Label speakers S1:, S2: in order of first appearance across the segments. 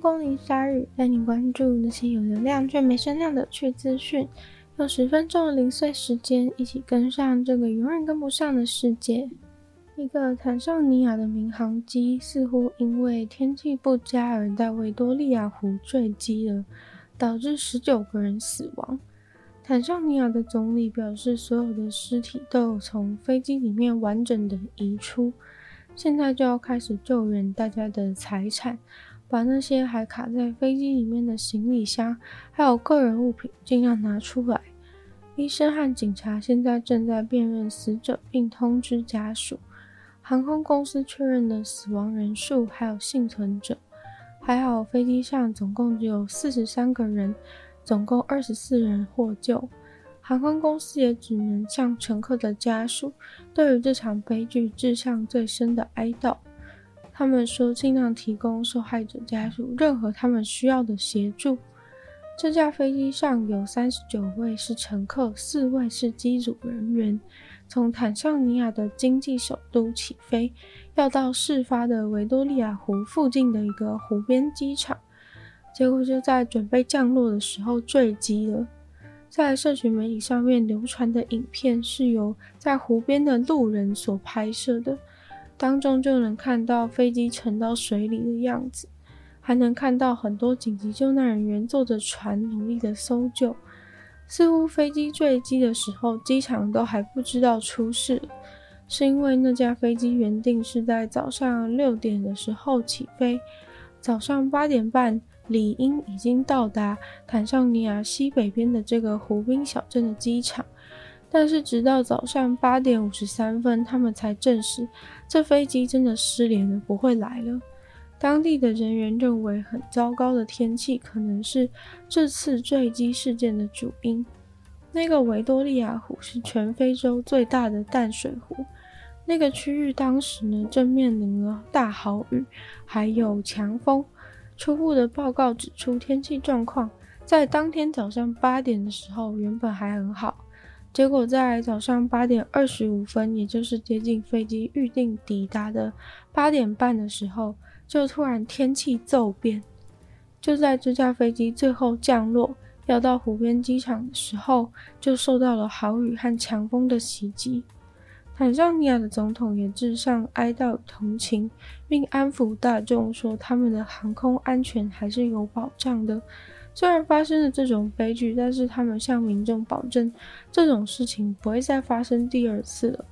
S1: 光临鲨语，带你关注那些有流量却没声量的趣资讯。用十分钟的零碎时间，一起跟上这个永远跟不上的世界。一个坦桑尼亚的民航机似乎因为天气不佳而在维多利亚湖坠机了，导致十九个人死亡。坦桑尼亚的总理表示，所有的尸体都有从飞机里面完整的移出。现在就要开始救援大家的财产，把那些还卡在飞机里面的行李箱还有个人物品尽量拿出来。医生和警察现在正在辨认死者，并通知家属。航空公司确认的死亡人数还有幸存者。还好飞机上总共只有四十三个人，总共二十四人获救。航空公司也只能向乘客的家属对于这场悲剧致上最深的哀悼。他们说，尽量提供受害者家属任何他们需要的协助。这架飞机上有三十九位是乘客，四位是机组人员。从坦桑尼亚的经济首都起飞，要到事发的维多利亚湖附近的一个湖边机场，结果就在准备降落的时候坠机了。在社群媒体上面流传的影片是由在湖边的路人所拍摄的，当中就能看到飞机沉到水里的样子，还能看到很多紧急救难人员坐着船努力的搜救。似乎飞机坠机的时候，机场都还不知道出事，是因为那架飞机原定是在早上六点的时候起飞，早上八点半。理应已经到达坦桑尼亚西北边的这个湖滨小镇的机场，但是直到早上八点五十三分，他们才证实这飞机真的失联了，不会来了。当地的人员认为，很糟糕的天气可能是这次坠机事件的主因。那个维多利亚湖是全非洲最大的淡水湖，那个区域当时呢正面临了大豪雨，还有强风。初步的报告指出，天气状况在当天早上八点的时候原本还很好，结果在早上八点二十五分，也就是接近飞机预定抵达的八点半的时候，就突然天气骤变。就在这架飞机最后降落要到湖边机场的时候，就受到了豪雨和强风的袭击。坦桑尼亚的总统也致上哀悼同情，并安抚大众说，他们的航空安全还是有保障的。虽然发生了这种悲剧，但是他们向民众保证，这种事情不会再发生第二次了。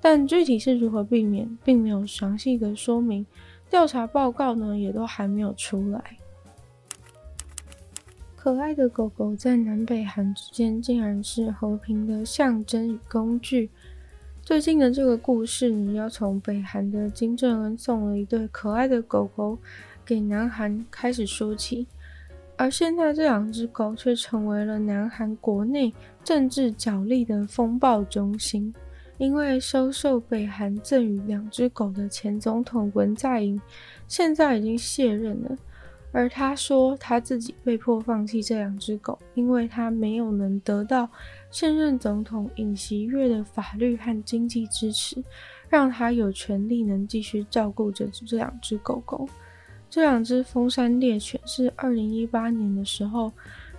S1: 但具体是如何避免，并没有详细的说明。调查报告呢，也都还没有出来。可爱的狗狗在南北韩之间，竟然是和平的象征与工具。最近的这个故事呢，要从北韩的金正恩送了一对可爱的狗狗给南韩开始说起，而现在这两只狗却成为了南韩国内政治角力的风暴中心，因为收受北韩赠予两只狗的前总统文在寅现在已经卸任了。而他说他自己被迫放弃这两只狗，因为他没有能得到现任总统尹锡悦的法律和经济支持，让他有权利能继续照顾着这两只狗狗。这两只丰山猎犬是二零一八年的时候，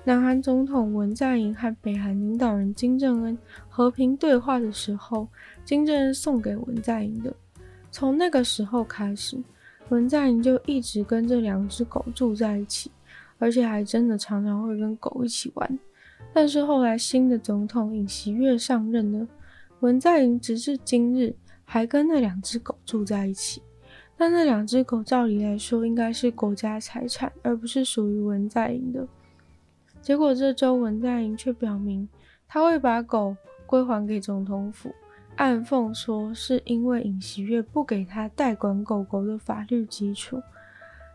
S1: 南韩总统文在寅和北韩领导人金正恩和平对话的时候，金正恩送给文在寅的。从那个时候开始。文在寅就一直跟这两只狗住在一起，而且还真的常常会跟狗一起玩。但是后来新的总统尹锡悦上任了，文在寅直至今日还跟那两只狗住在一起。但那两只狗照理来说应该是国家财产，而不是属于文在寅的。结果这周文在寅却表明他会把狗归还给总统府。暗讽说，是因为尹锡悦不给他代管狗狗的法律基础。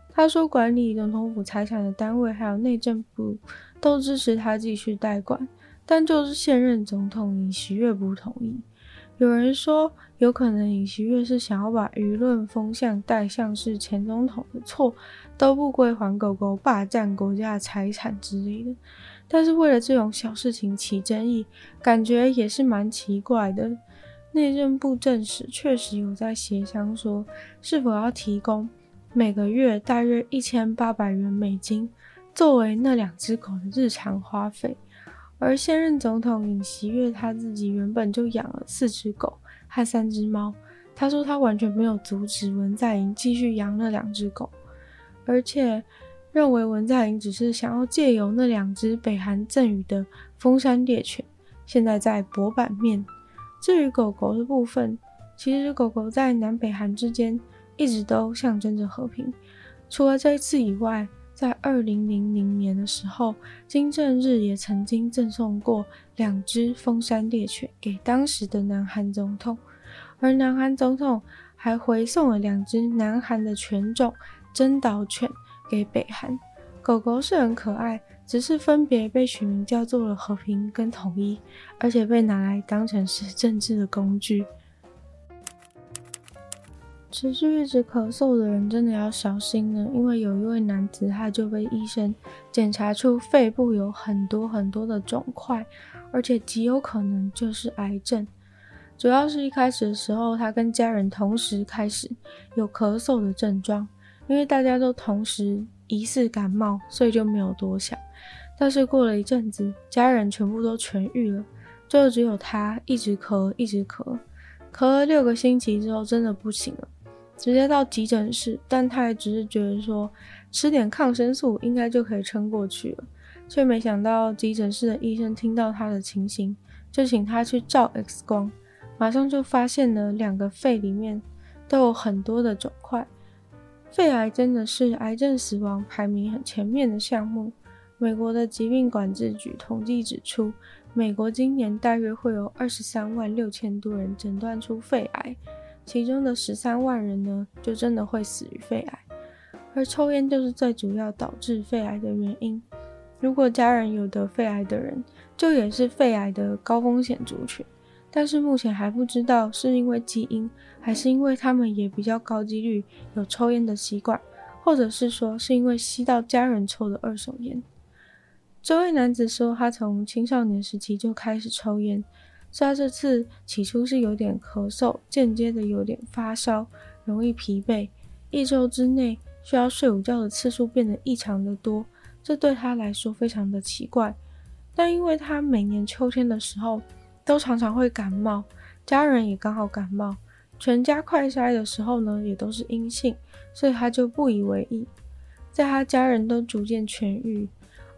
S1: 他说，管理总统府财产的单位还有内政部都支持他继续代管，但就是现任总统尹锡悦不同意。有人说，有可能尹锡悦是想要把舆论风向带向是前总统的错，都不归还狗狗，霸占国家财产之类的。但是为了这种小事情起争议，感觉也是蛮奇怪的。内政部证实，确实有在协商，说是否要提供每个月大约一千八百元美金，作为那两只狗的日常花费。而现任总统尹锡悦他自己原本就养了四只狗和三只猫，他说他完全没有阻止文在寅继续养那两只狗，而且认为文在寅只是想要借由那两只北韩赠予的丰山猎犬，现在在博版面。至于狗狗的部分，其实狗狗在南北韩之间一直都象征着和平。除了这一次以外，在二零零零年的时候，金正日也曾经赠送过两只丰山猎犬给当时的南韩总统，而南韩总统还回送了两只南韩的犬种珍岛犬给北韩。狗狗是很可爱。只是分别被取名叫做了和平跟统一，而且被拿来当成是政治的工具。持续一直咳嗽的人真的要小心了，因为有一位男子他就被医生检查出肺部有很多很多的肿块，而且极有可能就是癌症。主要是一开始的时候，他跟家人同时开始有咳嗽的症状，因为大家都同时疑似感冒，所以就没有多想。但是过了一阵子，家人全部都痊愈了，就只有他一直咳，一直咳，咳了六个星期之后，真的不行了，直接到急诊室。但他也只是觉得说，吃点抗生素应该就可以撑过去了，却没想到急诊室的医生听到他的情形，就请他去照 X 光，马上就发现了两个肺里面都有很多的肿块。肺癌真的是癌症死亡排名很前面的项目。美国的疾病管制局统计指出，美国今年大约会有二十三万六千多人诊断出肺癌，其中的十三万人呢，就真的会死于肺癌。而抽烟就是最主要导致肺癌的原因。如果家人有得肺癌的人，就也是肺癌的高风险族群。但是目前还不知道是因为基因，还是因为他们也比较高几率有抽烟的习惯，或者是说是因为吸到家人抽的二手烟。这位男子说，他从青少年时期就开始抽烟，所以他这次起初是有点咳嗽，间接的有点发烧，容易疲惫，一周之内需要睡午觉的次数变得异常的多，这对他来说非常的奇怪。但因为他每年秋天的时候都常常会感冒，家人也刚好感冒，全家快筛的时候呢也都是阴性，所以他就不以为意，在他家人都逐渐痊愈。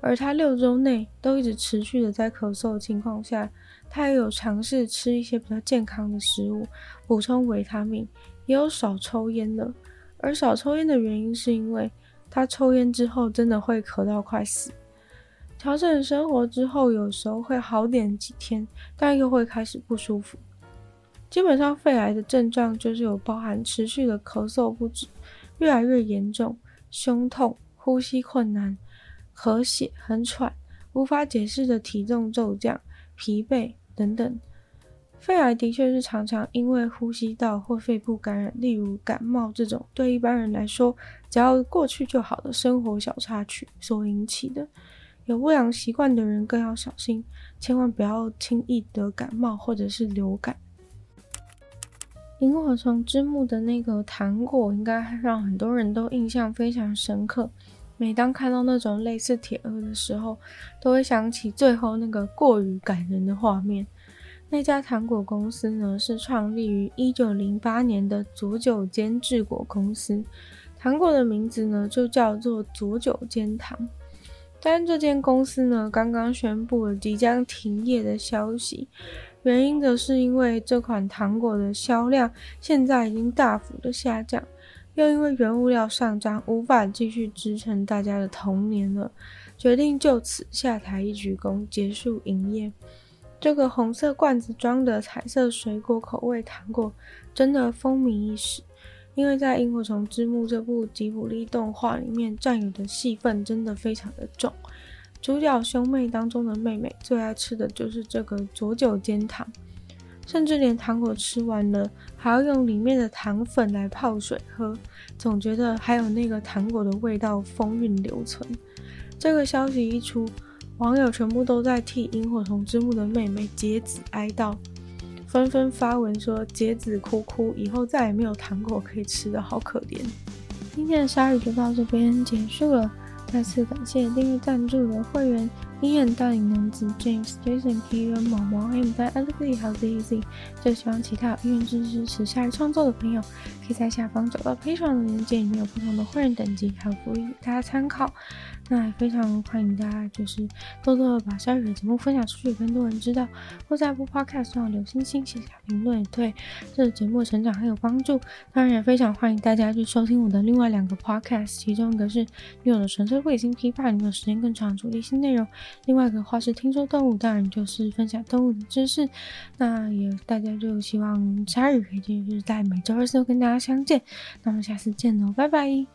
S1: 而他六周内都一直持续的在咳嗽的情况下，他也有尝试吃一些比较健康的食物，补充维他命，也有少抽烟的。而少抽烟的原因是因为他抽烟之后真的会咳到快死。调整生活之后，有时候会好点几天，但又会开始不舒服。基本上肺癌的症状就是有包含持续的咳嗽不止，越来越严重，胸痛，呼吸困难。咳血、很喘、无法解释的体重骤降、疲惫等等，肺癌的确是常常因为呼吸道或肺部感染，例如感冒这种对一般人来说只要过去就好的生活小插曲所引起的。有不良习惯的人更要小心，千万不要轻易得感冒或者是流感。萤火虫之墓的那个糖果，应该让很多人都印象非常深刻。每当看到那种类似铁盒的时候，都会想起最后那个过于感人的画面。那家糖果公司呢，是创立于一九零八年的佐久间制果公司，糖果的名字呢就叫做佐久间糖。但这间公司呢，刚刚宣布了即将停业的消息，原因则是因为这款糖果的销量现在已经大幅的下降。又因为原物料上涨，无法继续支撑大家的童年了，决定就此下台一鞠躬，结束营业。这个红色罐子装的彩色水果口味糖果真的风靡一时，因为在《萤火虫之墓》这部吉卜力动画里面占有的戏份真的非常的重。主角兄妹当中的妹妹最爱吃的就是这个佐久间糖。甚至连糖果吃完了，还要用里面的糖粉来泡水喝，总觉得还有那个糖果的味道风韵留存。这个消息一出，网友全部都在替萤火虫之墓的妹妹节子哀悼，纷纷发文说节子哭哭，以后再也没有糖果可以吃了，好可怜。今天的鲨鱼就到这边结束了。再次感谢订阅赞助的会员：伊恩、大龄男子、James、Jason、Kieran、毛毛、M、在 Alex、还有 Daisy。就希望其他有意愿支持鲨鱼创作的朋友，可以在下方找到 Patreon 的链接，里面有不同的会员等级，还有福利大家参考。那也非常欢迎大家，就是多多的把鲨鱼的节目分享出去，更多人知道。或在播 podcast 上留星星、写下评论，对这个节目的成长很有帮助。当然也非常欢迎大家去收听我的另外两个 Podcast，其中一个是女友的纯粹卫星批判，里面有时间更长主题性内容；另外一个话是听说动物，当然就是分享动物的知识。那也大家就希望鲨鱼可以继续在每周二四跟大家相见。那我们下次见喽，拜拜。